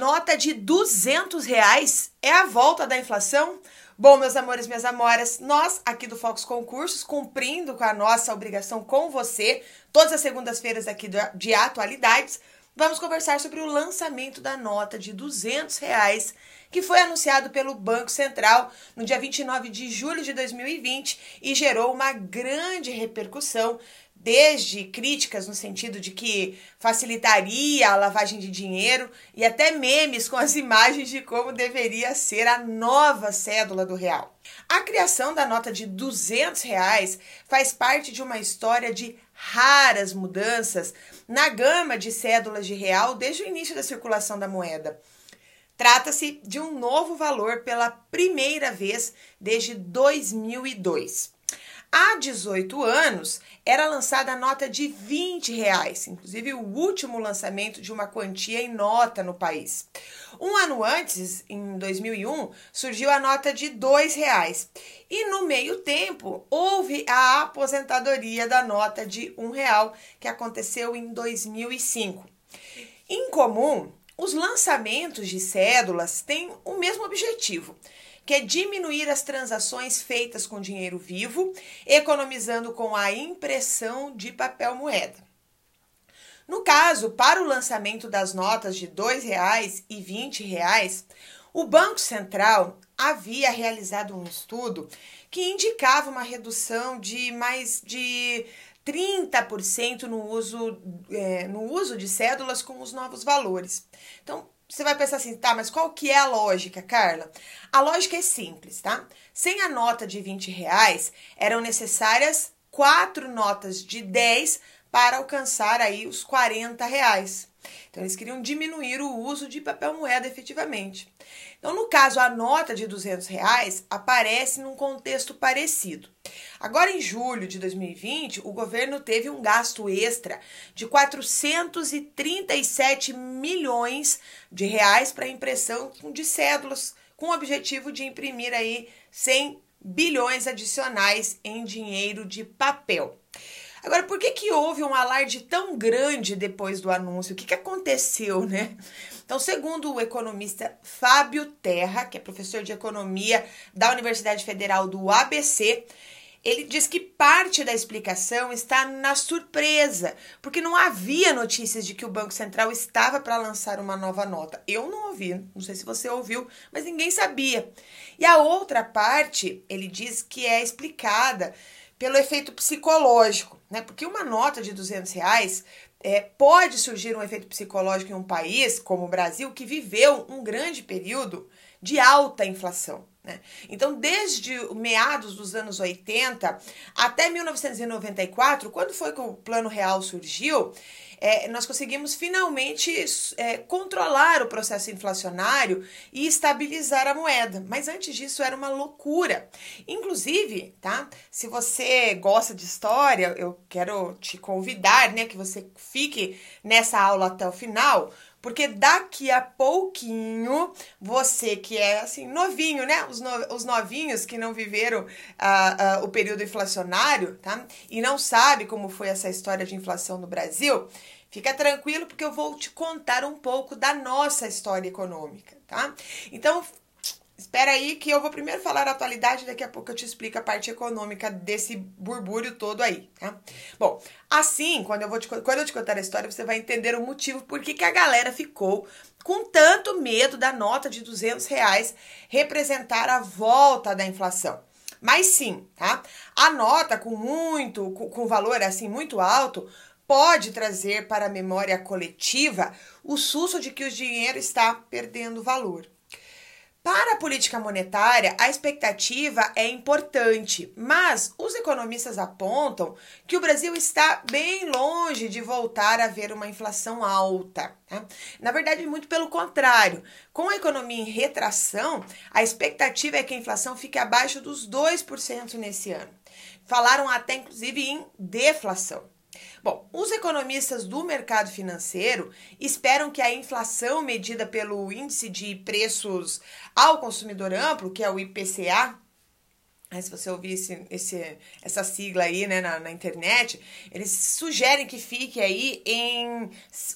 nota de 200 reais é a volta da inflação? Bom, meus amores, minhas amoras, nós aqui do Fox Concursos, cumprindo com a nossa obrigação com você, todas as segundas-feiras aqui de atualidades, vamos conversar sobre o lançamento da nota de 200 reais que foi anunciado pelo Banco Central no dia 29 de julho de 2020 e gerou uma grande repercussão desde críticas no sentido de que facilitaria a lavagem de dinheiro e até memes com as imagens de como deveria ser a nova cédula do real. A criação da nota de 200 reais faz parte de uma história de raras mudanças na gama de cédulas de real desde o início da circulação da moeda. Trata-se de um novo valor pela primeira vez desde 2002. Há 18 anos era lançada a nota de 20 reais, inclusive o último lançamento de uma quantia em nota no país. Um ano antes, em 2001, surgiu a nota de R$ reais. E no meio tempo houve a aposentadoria da nota de um real que aconteceu em 2005. Em comum, os lançamentos de cédulas têm o mesmo objetivo que é diminuir as transações feitas com dinheiro vivo, economizando com a impressão de papel moeda. No caso, para o lançamento das notas de R$ 2,00 e R$ 20,00, o Banco Central havia realizado um estudo que indicava uma redução de mais de 30% no uso, é, no uso de cédulas com os novos valores. Então, você vai pensar assim, tá, mas qual que é a lógica, Carla? A lógica é simples, tá? Sem a nota de 20 reais, eram necessárias quatro notas de 10 para alcançar aí os 40 reais. Então, eles queriam diminuir o uso de papel moeda efetivamente. Então, no caso, a nota de 200 reais aparece num contexto parecido. Agora, em julho de 2020, o governo teve um gasto extra de 437 milhões de reais para impressão de cédulas, com o objetivo de imprimir aí 100 bilhões adicionais em dinheiro de papel. Agora, por que, que houve um alarde tão grande depois do anúncio? O que, que aconteceu, né? Então, segundo o economista Fábio Terra, que é professor de economia da Universidade Federal do ABC, ele diz que parte da explicação está na surpresa, porque não havia notícias de que o Banco Central estava para lançar uma nova nota. Eu não ouvi, não sei se você ouviu, mas ninguém sabia. E a outra parte, ele diz que é explicada pelo efeito psicológico, né? Porque uma nota de 200 reais é, pode surgir um efeito psicológico em um país como o Brasil que viveu um grande período de alta inflação. Né? Então, desde meados dos anos 80 até 1994, quando foi que o Plano Real surgiu, é, nós conseguimos finalmente é, controlar o processo inflacionário e estabilizar a moeda. Mas antes disso era uma loucura. Inclusive, tá? Se você gosta de história, eu quero te convidar, né, que você fique nessa aula até o final porque daqui a pouquinho, você que é assim, novinho, né? Os, no, os novinhos que não viveram uh, uh, o período inflacionário, tá? E não sabe como foi essa história de inflação no Brasil, fica tranquilo, porque eu vou te contar um pouco da nossa história econômica, tá? Então, Espera aí que eu vou primeiro falar a atualidade, daqui a pouco eu te explico a parte econômica desse burbúrio todo aí, tá? Bom, assim, quando eu, vou te, quando eu te contar a história, você vai entender o motivo por que, que a galera ficou com tanto medo da nota de 200 reais representar a volta da inflação. Mas sim, tá? A nota com muito, com, com valor assim muito alto, pode trazer para a memória coletiva o susto de que o dinheiro está perdendo valor. Para a política monetária, a expectativa é importante, mas os economistas apontam que o Brasil está bem longe de voltar a ver uma inflação alta. Tá? Na verdade, muito pelo contrário. Com a economia em retração, a expectativa é que a inflação fique abaixo dos 2% nesse ano. Falaram até, inclusive, em deflação. Bom, os economistas do mercado financeiro esperam que a inflação medida pelo índice de preços ao consumidor amplo, que é o IPCA, se você ouvir esse, esse, essa sigla aí né, na, na internet, eles sugerem que fique aí em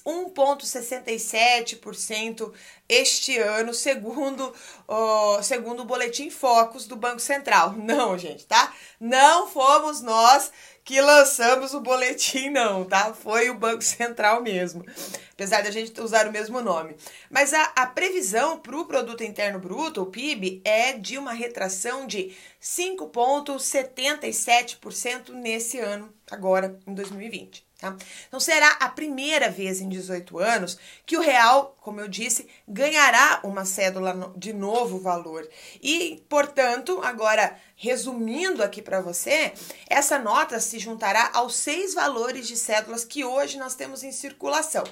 1,67% este ano, segundo, o, segundo o Boletim Focus do Banco Central. Não, gente, tá? Não fomos nós que lançamos o boletim, não, tá? Foi o Banco Central mesmo, apesar da gente usar o mesmo nome. Mas a, a previsão para o Produto Interno Bruto, o PIB, é de uma retração de 5,77% nesse ano, agora em 2020. Tá? Então será a primeira vez em 18 anos que o real, como eu disse, ganhará uma cédula de novo valor. E, portanto, agora resumindo aqui para você, essa nota se juntará aos seis valores de cédulas que hoje nós temos em circulação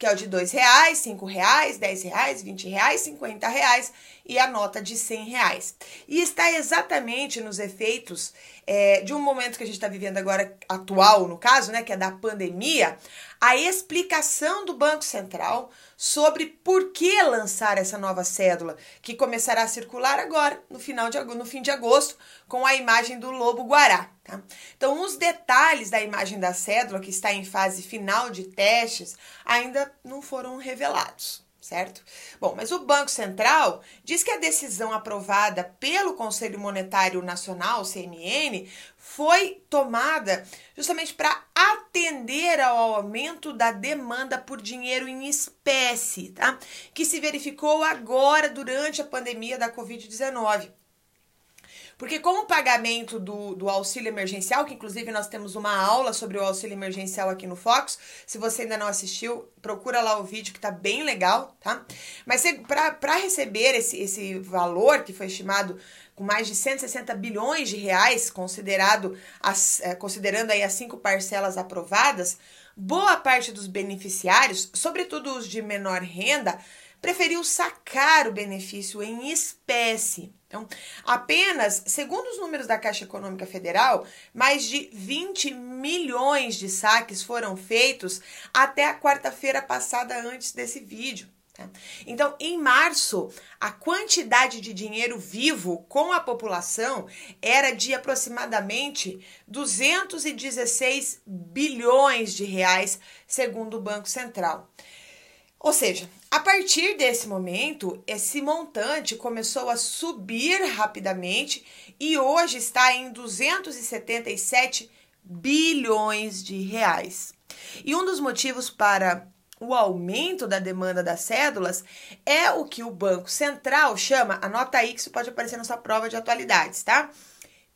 que é o de dois reais, cinco reais, dez reais, vinte reais, cinquenta reais e a nota de cem reais. E está exatamente nos efeitos é, de um momento que a gente está vivendo agora, atual no caso, né, que é da pandemia, a explicação do Banco Central sobre por que lançar essa nova cédula, que começará a circular agora, no, final de, no fim de agosto, com a imagem do lobo guará. Tá? Então, os detalhes da imagem da cédula, que está em fase final de testes, ainda não foram revelados certo? Bom, mas o Banco Central diz que a decisão aprovada pelo Conselho Monetário Nacional, CMN, foi tomada justamente para atender ao aumento da demanda por dinheiro em espécie, tá? Que se verificou agora durante a pandemia da Covid-19. Porque com o pagamento do, do auxílio emergencial, que inclusive nós temos uma aula sobre o auxílio emergencial aqui no Fox, se você ainda não assistiu, procura lá o vídeo que tá bem legal, tá? Mas para receber esse, esse valor que foi estimado com mais de 160 bilhões de reais, considerado as, é, considerando aí as cinco parcelas aprovadas, boa parte dos beneficiários, sobretudo os de menor renda, preferiu sacar o benefício em espécie. Então, apenas, segundo os números da Caixa Econômica Federal, mais de 20 milhões de saques foram feitos até a quarta-feira passada antes desse vídeo. Tá? Então, em março, a quantidade de dinheiro vivo com a população era de aproximadamente 216 bilhões de reais, segundo o Banco Central. Ou seja, a partir desse momento, esse montante começou a subir rapidamente e hoje está em 277 bilhões de reais. E um dos motivos para o aumento da demanda das cédulas é o que o Banco Central chama, anota aí que isso pode aparecer na sua prova de atualidades, tá?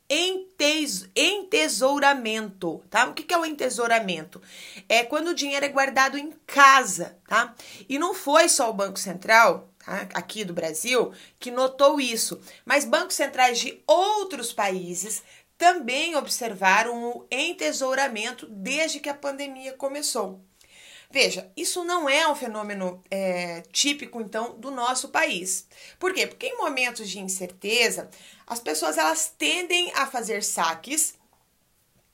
Enteis, entesouramento, tá? O que, é o entesouramento? É quando o dinheiro é guardado em casa, tá? E não foi só o Banco Central, tá? aqui do Brasil, que notou isso, mas bancos centrais de outros países também observaram o entesouramento desde que a pandemia começou. Veja, isso não é um fenômeno é, típico, então, do nosso país. Por quê? Porque em momentos de incerteza, as pessoas elas tendem a fazer saques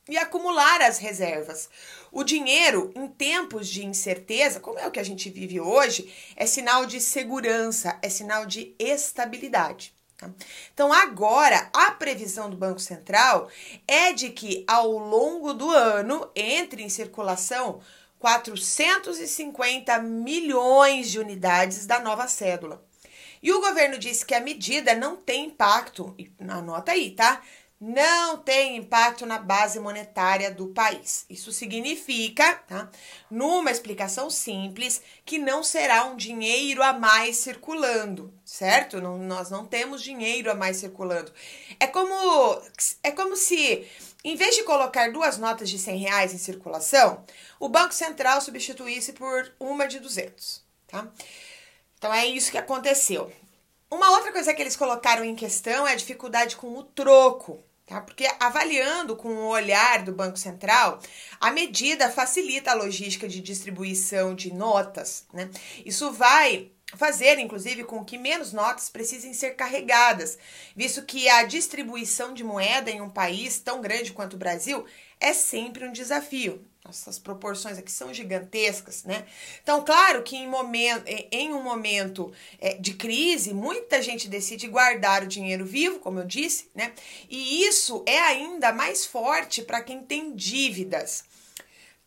e acumular as reservas. O dinheiro, em tempos de incerteza, como é o que a gente vive hoje, é sinal de segurança, é sinal de estabilidade. Tá? Então, agora, a previsão do Banco Central é de que ao longo do ano entre em circulação 450 milhões de unidades da nova cédula. E o governo disse que a medida não tem impacto, anota aí, tá? Não tem impacto na base monetária do país. Isso significa, tá? Numa explicação simples, que não será um dinheiro a mais circulando, certo? Não, nós não temos dinheiro a mais circulando. É como, é como se em vez de colocar duas notas de 100 reais em circulação, o Banco Central substituísse por uma de 200, tá? Então é isso que aconteceu. Uma outra coisa que eles colocaram em questão é a dificuldade com o troco, tá? Porque avaliando com o olhar do Banco Central, a medida facilita a logística de distribuição de notas, né? Isso vai fazer, inclusive, com que menos notas precisem ser carregadas, visto que a distribuição de moeda em um país tão grande quanto o Brasil é sempre um desafio. Essas proporções aqui são gigantescas, né? Então, claro que em, momento, em um momento é, de crise, muita gente decide guardar o dinheiro vivo, como eu disse, né? E isso é ainda mais forte para quem tem dívidas.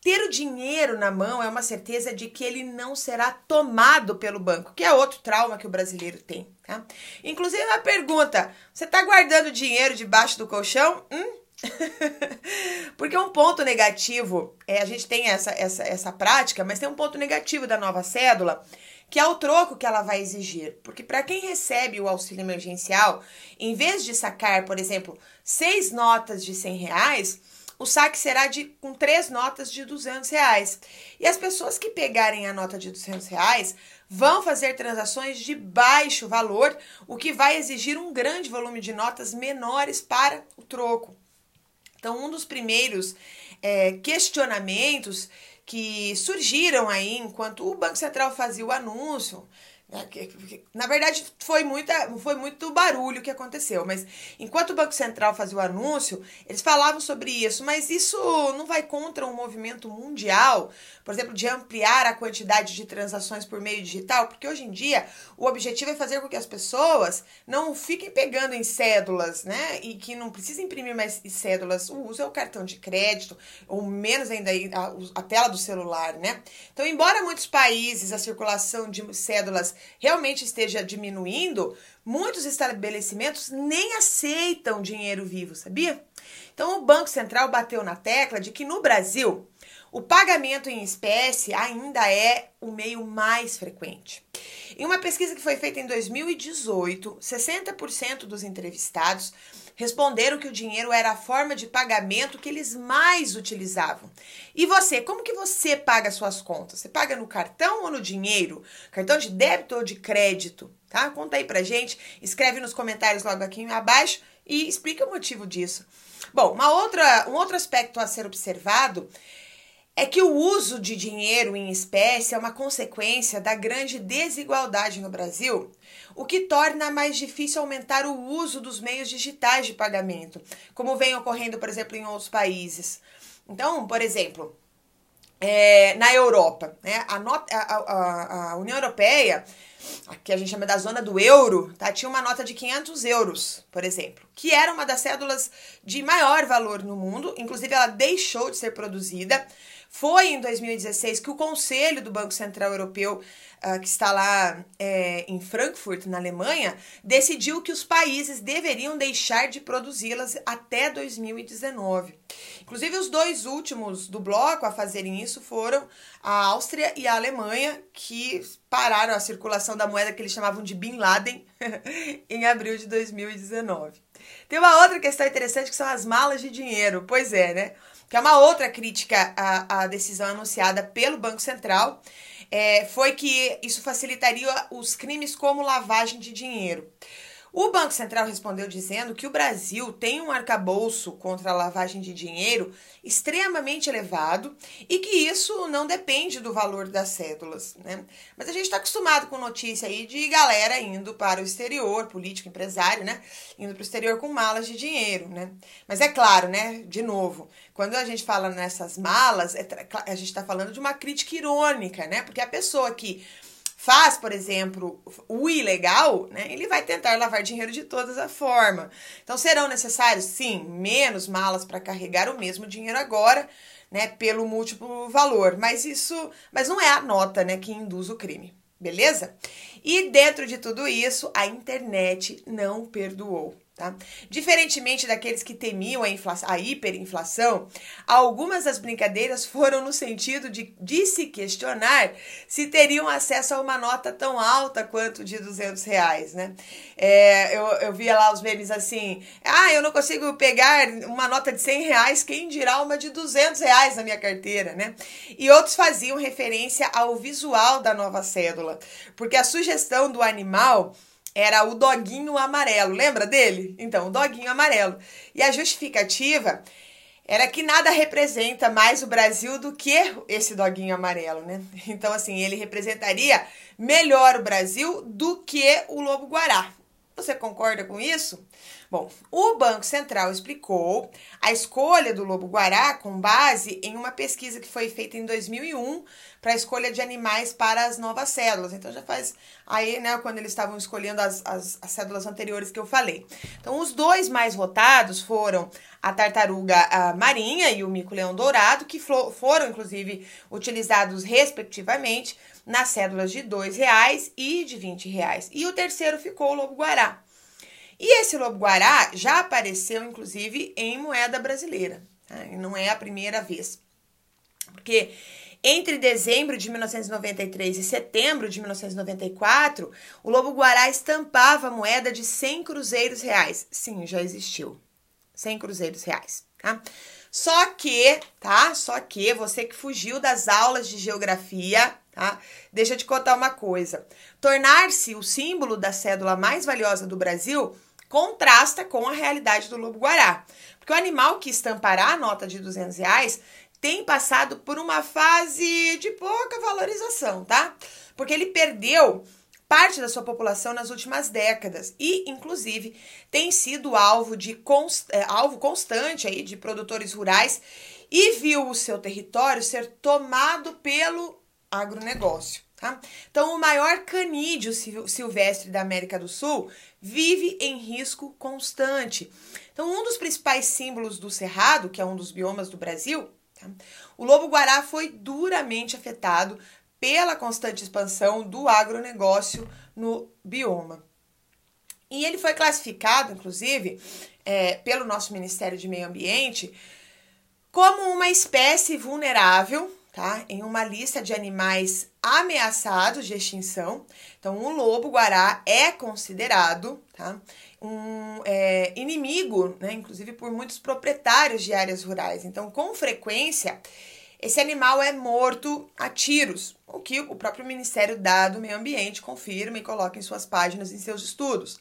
Ter o dinheiro na mão é uma certeza de que ele não será tomado pelo banco, que é outro trauma que o brasileiro tem. Tá? Inclusive, uma pergunta: você está guardando dinheiro debaixo do colchão? Hum? Porque um ponto negativo, é, a gente tem essa, essa, essa prática, mas tem um ponto negativo da nova cédula, que é o troco que ela vai exigir. Porque para quem recebe o auxílio emergencial, em vez de sacar, por exemplo, seis notas de 100 reais, o saque será de com três notas de 200 reais. E as pessoas que pegarem a nota de 200 reais vão fazer transações de baixo valor, o que vai exigir um grande volume de notas menores para o troco. Então, um dos primeiros é, questionamentos que surgiram aí enquanto o Banco Central fazia o anúncio na verdade, foi, muita, foi muito barulho que aconteceu, mas enquanto o Banco Central fazia o anúncio, eles falavam sobre isso, mas isso não vai contra um movimento mundial, por exemplo, de ampliar a quantidade de transações por meio digital, porque hoje em dia o objetivo é fazer com que as pessoas não fiquem pegando em cédulas, né? E que não precisem imprimir mais cédulas. O uso é o cartão de crédito, ou menos ainda a, a tela do celular, né? Então, embora muitos países a circulação de cédulas realmente esteja diminuindo, muitos estabelecimentos nem aceitam dinheiro vivo, sabia? Então, o Banco Central bateu na tecla de que no Brasil o pagamento em espécie ainda é o meio mais frequente. Em uma pesquisa que foi feita em 2018, 60% dos entrevistados responderam que o dinheiro era a forma de pagamento que eles mais utilizavam. E você, como que você paga suas contas? Você paga no cartão ou no dinheiro? Cartão de débito ou de crédito? Tá? Conta aí pra gente, escreve nos comentários logo aqui abaixo e explica o motivo disso. Bom, uma outra, um outro aspecto a ser observado é que o uso de dinheiro em espécie é uma consequência da grande desigualdade no Brasil, o que torna mais difícil aumentar o uso dos meios digitais de pagamento, como vem ocorrendo, por exemplo, em outros países. Então, por exemplo, é, na Europa, né, a, a, a, a União Europeia que a gente chama da zona do euro, tá? Tinha uma nota de 500 euros, por exemplo, que era uma das cédulas de maior valor no mundo. Inclusive, ela deixou de ser produzida. Foi em 2016 que o Conselho do Banco Central Europeu uh, que está lá é, em Frankfurt, na Alemanha, decidiu que os países deveriam deixar de produzi-las até 2019. Inclusive, os dois últimos do bloco a fazerem isso foram a Áustria e a Alemanha, que pararam a circulação da moeda que eles chamavam de Bin Laden em abril de 2019. Tem uma outra questão interessante que são as malas de dinheiro. Pois é, né? Que é uma outra crítica à, à decisão anunciada pelo Banco Central é, foi que isso facilitaria os crimes como lavagem de dinheiro. O Banco Central respondeu dizendo que o Brasil tem um arcabouço contra a lavagem de dinheiro extremamente elevado e que isso não depende do valor das cédulas. Né? Mas a gente está acostumado com notícia aí de galera indo para o exterior, político, empresário, né? Indo para o exterior com malas de dinheiro. Né? Mas é claro, né? De novo, quando a gente fala nessas malas, é a gente está falando de uma crítica irônica, né? Porque a pessoa que faz, por exemplo, o ilegal, né, ele vai tentar lavar dinheiro de todas as formas. Então serão necessários, sim, menos malas para carregar o mesmo dinheiro agora, né, pelo múltiplo valor, mas isso, mas não é a nota, né, que induz o crime. Beleza? E dentro de tudo isso, a internet não perdoou. Tá? Diferentemente daqueles que temiam a, a hiperinflação, algumas das brincadeiras foram no sentido de, de se questionar se teriam acesso a uma nota tão alta quanto de 200 reais. Né? É, eu, eu via lá os memes assim: ah, eu não consigo pegar uma nota de 100 reais, quem dirá uma de 200 reais na minha carteira? Né? E outros faziam referência ao visual da nova cédula, porque a sugestão do animal era o doguinho amarelo. Lembra dele? Então, o doguinho amarelo. E a justificativa era que nada representa mais o Brasil do que esse doguinho amarelo, né? Então, assim, ele representaria melhor o Brasil do que o lobo guará. Você concorda com isso? Bom, o Banco Central explicou a escolha do lobo-guará com base em uma pesquisa que foi feita em 2001 para a escolha de animais para as novas cédulas. Então já faz aí, né, quando eles estavam escolhendo as, as, as cédulas anteriores que eu falei. Então os dois mais votados foram a tartaruga a marinha e o mico-leão dourado, que foram inclusive utilizados respectivamente nas cédulas de R$ reais e de R$ reais. E o terceiro ficou o lobo-guará. E esse lobo-guará já apareceu, inclusive, em moeda brasileira. Tá? Não é a primeira vez. Porque entre dezembro de 1993 e setembro de 1994, o lobo-guará estampava moeda de 100 cruzeiros reais. Sim, já existiu. 100 cruzeiros reais, tá? Só que, tá? Só que você que fugiu das aulas de geografia, tá? Deixa eu te contar uma coisa. Tornar-se o símbolo da cédula mais valiosa do Brasil contrasta com a realidade do lobo-guará. Porque o animal que estampará a nota de 200 reais tem passado por uma fase de pouca valorização, tá? Porque ele perdeu parte da sua população nas últimas décadas e, inclusive, tem sido alvo de const, é, alvo constante aí de produtores rurais e viu o seu território ser tomado pelo agronegócio. Tá? Então, o maior canídeo silvestre da América do Sul vive em risco constante. Então, um dos principais símbolos do cerrado, que é um dos biomas do Brasil, tá? o lobo-guará foi duramente afetado pela constante expansão do agronegócio no bioma. E ele foi classificado, inclusive, é, pelo nosso Ministério de Meio Ambiente como uma espécie vulnerável tá? Em uma lista de animais ameaçados de extinção. Então, o lobo-guará é considerado, tá? Um é, inimigo, né? Inclusive por muitos proprietários de áreas rurais. Então, com frequência, esse animal é morto a tiros, o que o próprio Ministério do Meio Ambiente confirma e coloca em suas páginas, em seus estudos.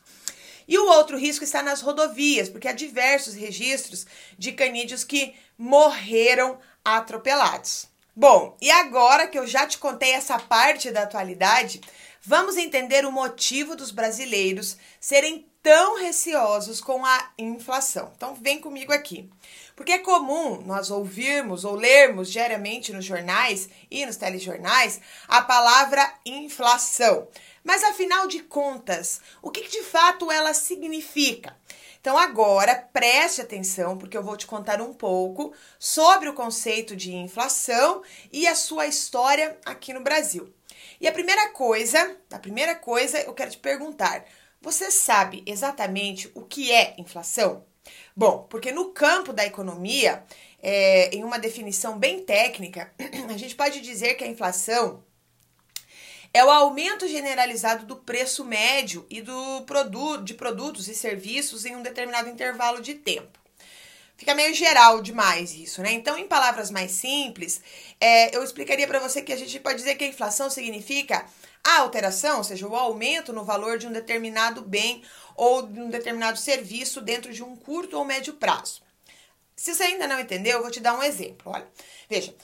E o outro risco está nas rodovias, porque há diversos registros de canídeos que morreram atropelados. Bom, e agora que eu já te contei essa parte da atualidade, vamos entender o motivo dos brasileiros serem tão receosos com a inflação. Então, vem comigo aqui. Porque é comum nós ouvirmos ou lermos diariamente nos jornais e nos telejornais a palavra inflação. Mas afinal de contas, o que de fato ela significa? Então, agora preste atenção, porque eu vou te contar um pouco sobre o conceito de inflação e a sua história aqui no Brasil. E a primeira coisa, a primeira coisa, eu quero te perguntar: você sabe exatamente o que é inflação? Bom, porque no campo da economia, é, em uma definição bem técnica, a gente pode dizer que a inflação é o aumento generalizado do preço médio e do produto, de produtos e serviços em um determinado intervalo de tempo. Fica meio geral demais isso, né? Então, em palavras mais simples, é, eu explicaria para você que a gente pode dizer que a inflação significa a alteração, ou seja, o aumento no valor de um determinado bem ou de um determinado serviço dentro de um curto ou médio prazo. Se você ainda não entendeu, eu vou te dar um exemplo. Olha, veja,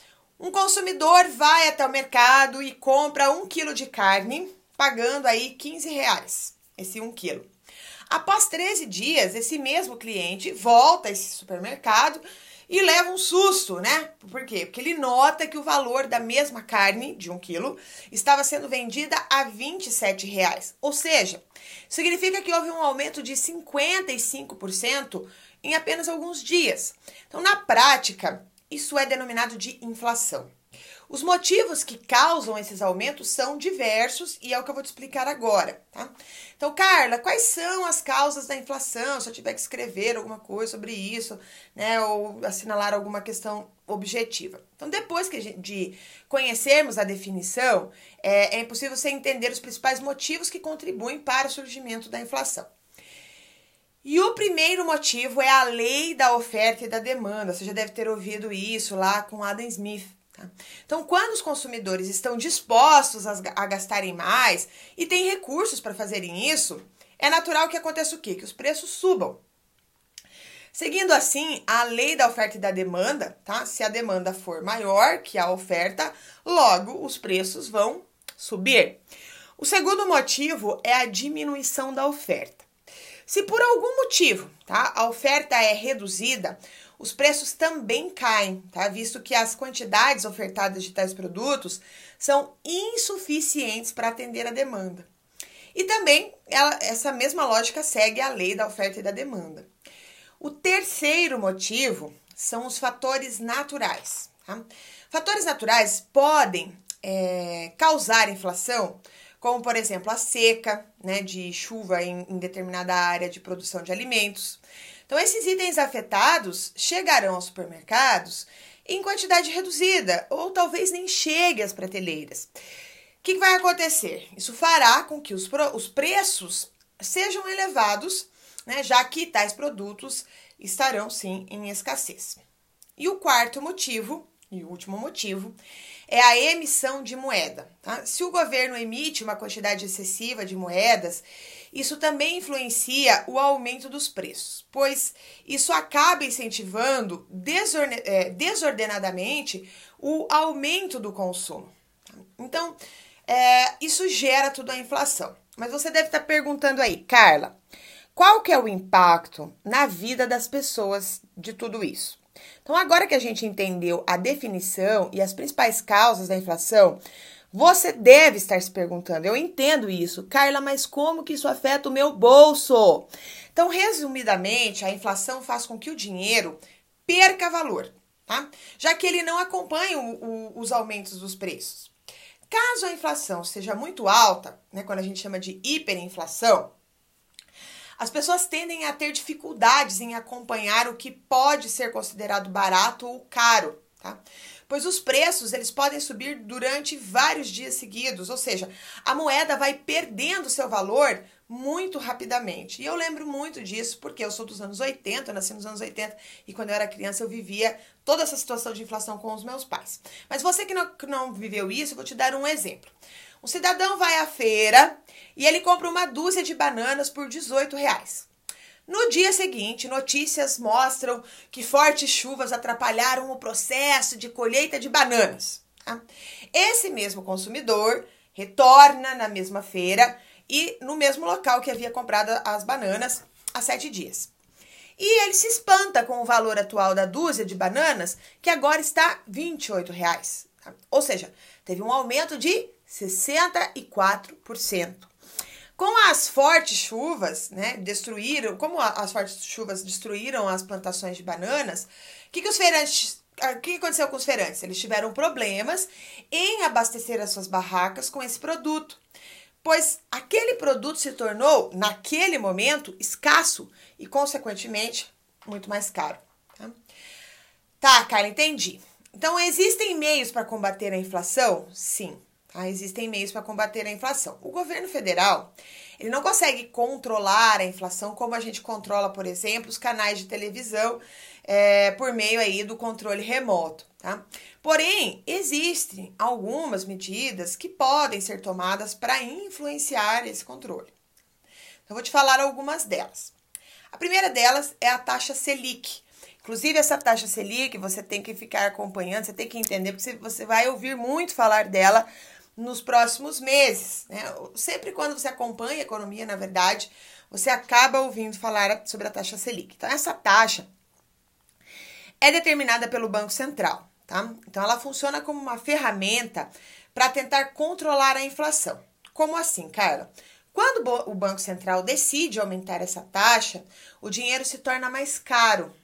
um consumidor vai até o mercado e compra um quilo de carne, pagando aí 15 reais, esse um quilo. Após 13 dias, esse mesmo cliente volta a esse supermercado e leva um susto, né? Por quê? Porque ele nota que o valor da mesma carne, de um quilo, estava sendo vendida a 27 reais. Ou seja, significa que houve um aumento de 55% em apenas alguns dias. Então, na prática, isso é denominado de inflação. Os motivos que causam esses aumentos são diversos e é o que eu vou te explicar agora, tá? Então, Carla, quais são as causas da inflação? Se eu tiver que escrever alguma coisa sobre isso, né, ou assinalar alguma questão objetiva. Então, depois que de conhecermos a definição, é, é possível você entender os principais motivos que contribuem para o surgimento da inflação. E o primeiro motivo é a lei da oferta e da demanda. Você já deve ter ouvido isso lá com Adam Smith. Tá? Então, quando os consumidores estão dispostos a, gastarem mais e têm recursos para fazerem isso, é natural que aconteça o quê? Que os preços subam. Seguindo assim a lei da oferta e da demanda, tá? Se a demanda for maior que a oferta, logo os preços vão subir. O segundo motivo é a diminuição da oferta. Se por algum motivo tá, a oferta é reduzida, os preços também caem, tá? Visto que as quantidades ofertadas de tais produtos são insuficientes para atender a demanda. E também ela, essa mesma lógica segue a lei da oferta e da demanda. O terceiro motivo são os fatores naturais. Tá? Fatores naturais podem é, causar inflação, como por exemplo a seca, né, de chuva em, em determinada área de produção de alimentos. Então, esses itens afetados chegarão aos supermercados em quantidade reduzida, ou talvez nem chegue às prateleiras. O que vai acontecer? Isso fará com que os, os preços sejam elevados, né, já que tais produtos estarão sim em escassez. E o quarto motivo, e último motivo, é a emissão de moeda. Tá? Se o governo emite uma quantidade excessiva de moedas, isso também influencia o aumento dos preços, pois isso acaba incentivando é, desordenadamente o aumento do consumo. Então, é, isso gera tudo a inflação. Mas você deve estar perguntando aí, Carla, qual que é o impacto na vida das pessoas de tudo isso? Então, agora que a gente entendeu a definição e as principais causas da inflação, você deve estar se perguntando, eu entendo isso, Carla, mas como que isso afeta o meu bolso? Então, resumidamente, a inflação faz com que o dinheiro perca valor, tá? Já que ele não acompanha o, o, os aumentos dos preços. Caso a inflação seja muito alta, né, quando a gente chama de hiperinflação, as pessoas tendem a ter dificuldades em acompanhar o que pode ser considerado barato ou caro, tá? pois os preços eles podem subir durante vários dias seguidos, ou seja, a moeda vai perdendo seu valor muito rapidamente. E eu lembro muito disso porque eu sou dos anos 80, nasci nos anos 80 e quando eu era criança eu vivia toda essa situação de inflação com os meus pais. Mas você que não, que não viveu isso, eu vou te dar um exemplo. Um cidadão vai à feira e ele compra uma dúzia de bananas por 18 reais. No dia seguinte, notícias mostram que fortes chuvas atrapalharam o processo de colheita de bananas. Tá? Esse mesmo consumidor retorna na mesma feira e no mesmo local que havia comprado as bananas há sete dias. E ele se espanta com o valor atual da dúzia de bananas, que agora está 28 reais. Tá? Ou seja, teve um aumento de 64%. Com as fortes chuvas, né, destruíram, como as fortes chuvas destruíram as plantações de bananas, o que, que os feirantes ah, o que aconteceu com os feirantes? Eles tiveram problemas em abastecer as suas barracas com esse produto, pois aquele produto se tornou, naquele momento, escasso e, consequentemente, muito mais caro. Tá, tá Carla, entendi. Então, existem meios para combater a inflação? Sim. Tá? Existem meios para combater a inflação. O governo federal ele não consegue controlar a inflação como a gente controla, por exemplo, os canais de televisão é, por meio aí do controle remoto. Tá? Porém, existem algumas medidas que podem ser tomadas para influenciar esse controle. Então, vou te falar algumas delas. A primeira delas é a taxa Selic. Inclusive, essa taxa Selic você tem que ficar acompanhando, você tem que entender, porque você vai ouvir muito falar dela nos próximos meses. Né? Sempre quando você acompanha a economia, na verdade, você acaba ouvindo falar sobre a taxa Selic. Então, essa taxa é determinada pelo Banco Central. Tá? Então, ela funciona como uma ferramenta para tentar controlar a inflação. Como assim, Carla? Quando o Banco Central decide aumentar essa taxa, o dinheiro se torna mais caro.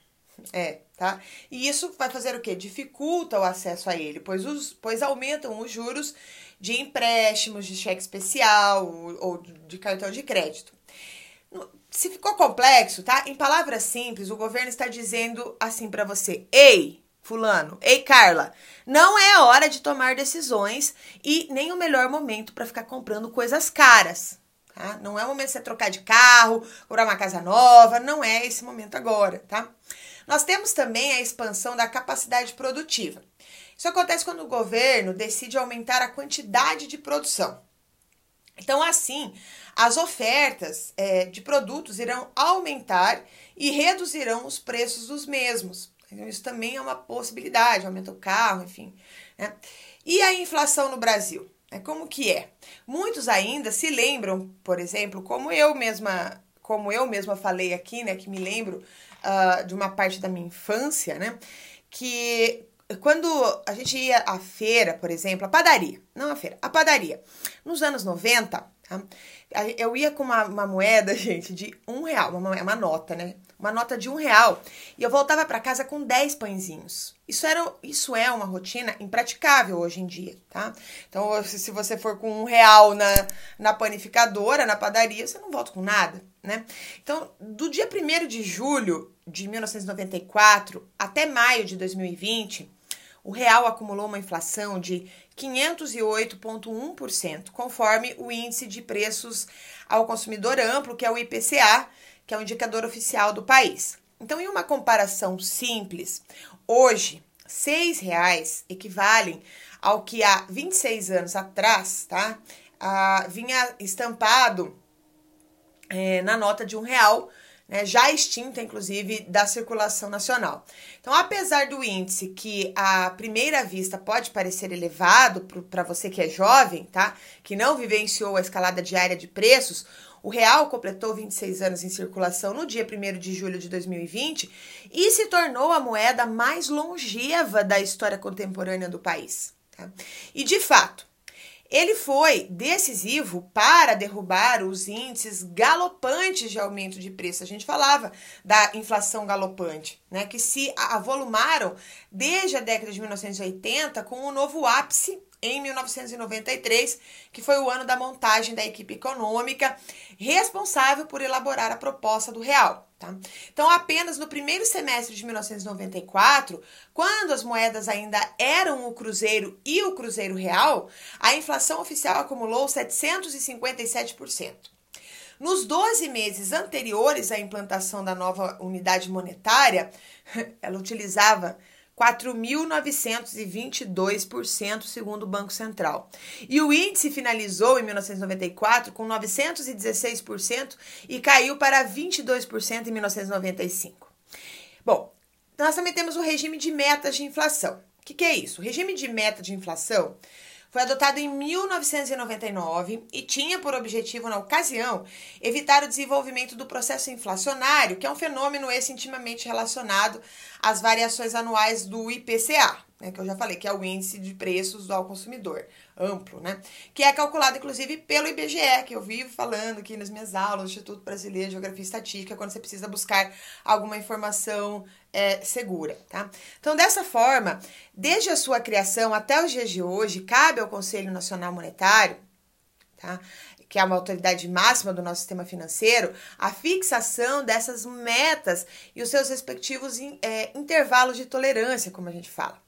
É, tá? E isso vai fazer o quê? Dificulta o acesso a ele, pois, os, pois aumentam os juros de empréstimos, de cheque especial ou de cartão de crédito. Se ficou complexo, tá? Em palavras simples, o governo está dizendo assim para você: "Ei, fulano, ei Carla, não é hora de tomar decisões e nem o melhor momento para ficar comprando coisas caras." Tá? Não é o momento de você trocar de carro, comprar uma casa nova, não é esse momento agora, tá? Nós temos também a expansão da capacidade produtiva. Isso acontece quando o governo decide aumentar a quantidade de produção. Então, assim, as ofertas é, de produtos irão aumentar e reduzirão os preços dos mesmos. Então, isso também é uma possibilidade, aumenta o carro, enfim. Né? E a inflação no Brasil? É como que é? Muitos ainda se lembram, por exemplo, como eu mesma como eu mesma falei aqui, né, que me lembro uh, de uma parte da minha infância, né, que quando a gente ia à feira, por exemplo, a padaria, não a feira, a padaria, nos anos 90, tá? eu ia com uma, uma moeda, gente, de um real, uma, uma nota, né? Uma nota de um real. E eu voltava para casa com 10 pãezinhos. Isso, era, isso é uma rotina impraticável hoje em dia, tá? Então, se você for com um real na, na panificadora, na padaria, você não volta com nada, né? Então, do dia 1 de julho de 1994 até maio de 2020, o real acumulou uma inflação de 508,1%, conforme o índice de preços ao consumidor amplo, que é o IPCA, que é o indicador oficial do país. Então, em uma comparação simples, hoje, R$ reais equivalem ao que há 26 anos atrás, tá? Ah, vinha estampado é, na nota de um real né, já extinta, inclusive, da circulação nacional. Então, apesar do índice que à primeira vista pode parecer elevado para você que é jovem, tá? Que não vivenciou a escalada diária de preços, o real completou 26 anos em circulação no dia 1 de julho de 2020 e se tornou a moeda mais longeva da história contemporânea do país. Tá? E de fato, ele foi decisivo para derrubar os índices galopantes de aumento de preço. A gente falava da inflação galopante, né, que se avolumaram desde a década de 1980 com o novo ápice em 1993, que foi o ano da montagem da equipe econômica responsável por elaborar a proposta do real. Tá? Então, apenas no primeiro semestre de 1994, quando as moedas ainda eram o cruzeiro e o cruzeiro real, a inflação oficial acumulou 757%. Nos 12 meses anteriores à implantação da nova unidade monetária, ela utilizava 4.922%, segundo o Banco Central. E o índice finalizou em 1994 com 916% e caiu para 22% em 1995. Bom, nós também temos o regime de metas de inflação. O que, que é isso? O regime de meta de inflação foi adotado em 1999 e tinha por objetivo, na ocasião, evitar o desenvolvimento do processo inflacionário, que é um fenômeno esse intimamente relacionado às variações anuais do IPCA, né, que eu já falei, que é o índice de preços ao consumidor amplo, né? Que é calculado, inclusive, pelo IBGE, que eu vivo falando aqui nas minhas aulas, Instituto Brasileiro de Geografia e Estatística, quando você precisa buscar alguma informação é, segura, tá? Então, dessa forma, desde a sua criação até os dias de hoje, cabe ao Conselho Nacional Monetário, tá? Que é uma autoridade máxima do nosso sistema financeiro, a fixação dessas metas e os seus respectivos é, intervalos de tolerância, como a gente fala.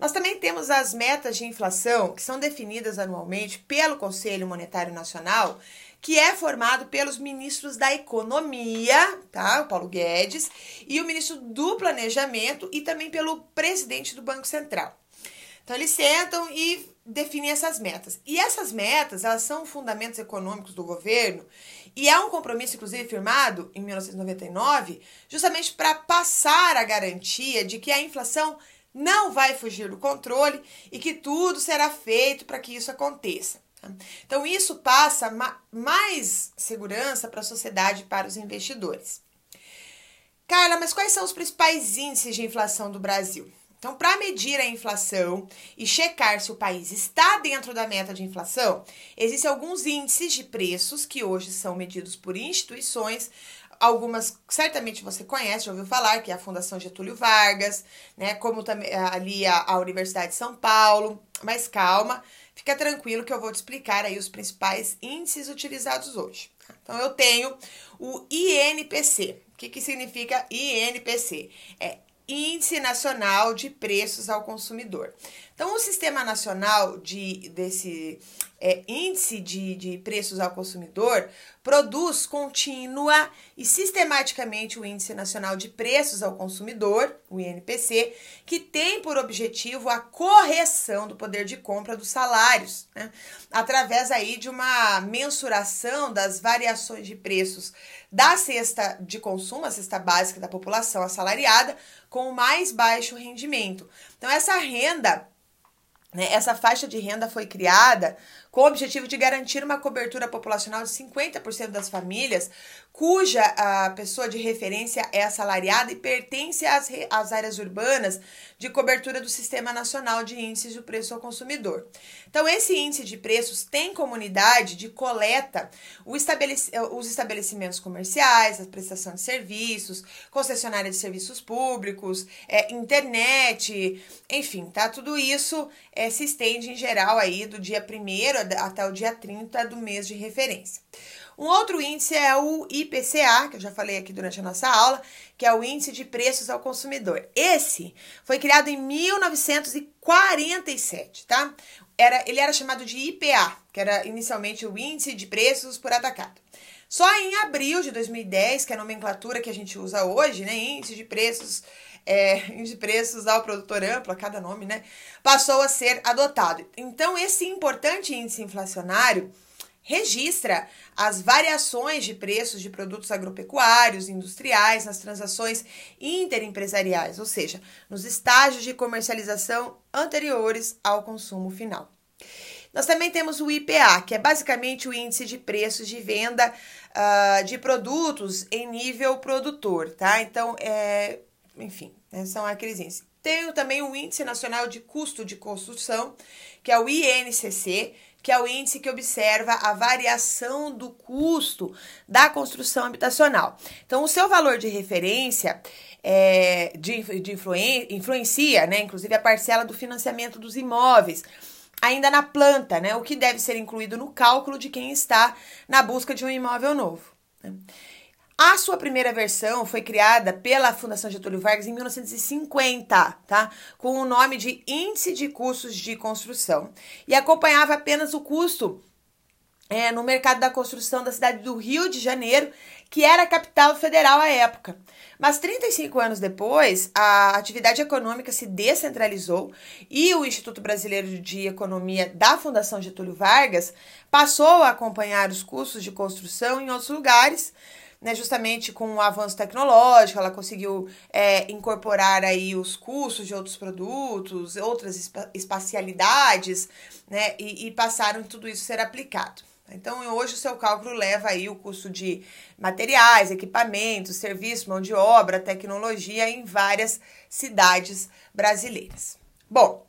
Nós também temos as metas de inflação, que são definidas anualmente pelo Conselho Monetário Nacional, que é formado pelos ministros da Economia, tá? O Paulo Guedes, e o ministro do Planejamento e também pelo presidente do Banco Central. Então eles sentam e definem essas metas. E essas metas, elas são fundamentos econômicos do governo e é um compromisso inclusive firmado em 1999, justamente para passar a garantia de que a inflação não vai fugir do controle e que tudo será feito para que isso aconteça. Tá? Então, isso passa mais segurança para a sociedade e para os investidores. Carla, mas quais são os principais índices de inflação do Brasil? Então, para medir a inflação e checar se o país está dentro da meta de inflação, existem alguns índices de preços que hoje são medidos por instituições Algumas certamente você conhece, já ouviu falar, que é a Fundação Getúlio Vargas, né? Como também ali a, a Universidade de São Paulo. Mas calma, fica tranquilo que eu vou te explicar aí os principais índices utilizados hoje. Então eu tenho o INPC. O que, que significa INPC? É Índice Nacional de Preços ao Consumidor. Então, o Sistema Nacional de, desse é, Índice de, de Preços ao Consumidor produz contínua e sistematicamente o Índice Nacional de Preços ao Consumidor, o INPC, que tem por objetivo a correção do poder de compra dos salários, né? através aí de uma mensuração das variações de preços da cesta de consumo, a cesta básica da população assalariada, com o mais baixo rendimento. Então, essa renda? Essa faixa de renda foi criada com o objetivo de garantir uma cobertura populacional de 50% das famílias cuja a pessoa de referência é assalariada e pertence às, às áreas urbanas de cobertura do Sistema Nacional de Índices de Preço ao Consumidor. Então, esse índice de preços tem comunidade de coleta estabelec os estabelecimentos comerciais, a prestação de serviços, concessionária de serviços públicos, é, internet, enfim, tá? Tudo isso é, se estende em geral aí do dia 1 até o dia 30 do mês de referência. Um outro índice é o IPCA, que eu já falei aqui durante a nossa aula, que é o Índice de Preços ao Consumidor. Esse foi criado em 1947, tá? Era, ele era chamado de IPA, que era inicialmente o Índice de Preços por Atacado. Só em abril de 2010, que é a nomenclatura que a gente usa hoje, né? Índice de preços, é, de preços ao produtor amplo, a cada nome, né? Passou a ser adotado. Então, esse importante índice inflacionário registra as variações de preços de produtos agropecuários, industriais, nas transações interempresariais, ou seja, nos estágios de comercialização anteriores ao consumo final. Nós também temos o IPA, que é basicamente o índice de preços de venda uh, de produtos em nível produtor, tá? Então, é, enfim, né, são aqueles índices. Tem também o Índice Nacional de Custo de Construção, que é o INCC, que é o índice que observa a variação do custo da construção habitacional. Então, o seu valor de referência é, de, de influen, influencia, né, inclusive, a parcela do financiamento dos imóveis ainda na planta, né? O que deve ser incluído no cálculo de quem está na busca de um imóvel novo. Né? A sua primeira versão foi criada pela Fundação Getúlio Vargas em 1950, tá? Com o nome de Índice de Custos de Construção e acompanhava apenas o custo é, no mercado da construção da cidade do Rio de Janeiro, que era a capital federal à época. Mas 35 anos depois, a atividade econômica se descentralizou e o Instituto Brasileiro de Economia da Fundação Getúlio Vargas passou a acompanhar os custos de construção em outros lugares né, justamente com o avanço tecnológico, ela conseguiu é, incorporar aí os custos de outros produtos, outras espacialidades, né, e, e passaram tudo isso a ser aplicado. Então, hoje o seu cálculo leva aí o custo de materiais, equipamentos, serviços, mão de obra, tecnologia em várias cidades brasileiras. Bom,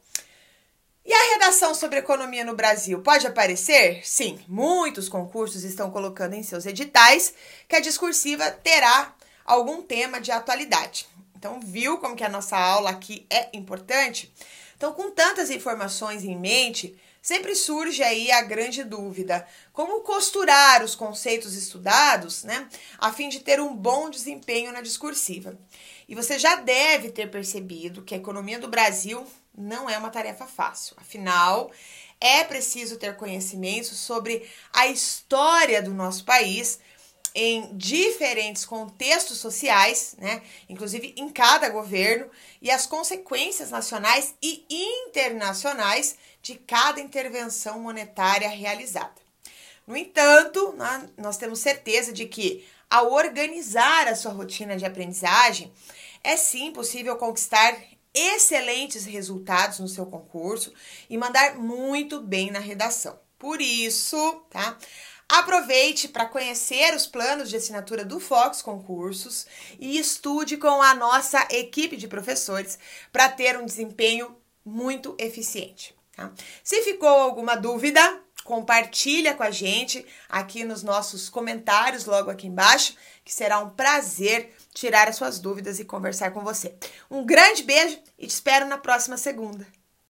e a redação sobre economia no Brasil pode aparecer? Sim, muitos concursos estão colocando em seus editais que a discursiva terá algum tema de atualidade. Então, viu como que a nossa aula aqui é importante? Então, com tantas informações em mente, sempre surge aí a grande dúvida: como costurar os conceitos estudados, né, a fim de ter um bom desempenho na discursiva? E você já deve ter percebido que a economia do Brasil não é uma tarefa fácil. Afinal, é preciso ter conhecimento sobre a história do nosso país em diferentes contextos sociais, né? Inclusive em cada governo e as consequências nacionais e internacionais de cada intervenção monetária realizada. No entanto, nós temos certeza de que ao organizar a sua rotina de aprendizagem, é sim possível conquistar excelentes resultados no seu concurso e mandar muito bem na redação. Por isso, tá? Aproveite para conhecer os planos de assinatura do Fox Concursos e estude com a nossa equipe de professores para ter um desempenho muito eficiente. Tá? Se ficou alguma dúvida, compartilha com a gente aqui nos nossos comentários logo aqui embaixo, que será um prazer tirar as suas dúvidas e conversar com você. Um grande beijo e te espero na próxima segunda.